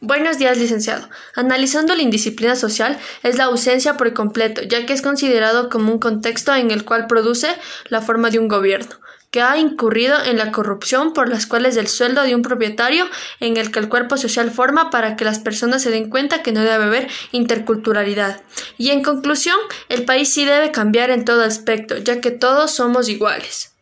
Buenos días, licenciado. Analizando la indisciplina social es la ausencia por completo, ya que es considerado como un contexto en el cual produce la forma de un gobierno, que ha incurrido en la corrupción por las cuales el sueldo de un propietario en el que el cuerpo social forma para que las personas se den cuenta que no debe haber interculturalidad. Y en conclusión, el país sí debe cambiar en todo aspecto, ya que todos somos iguales.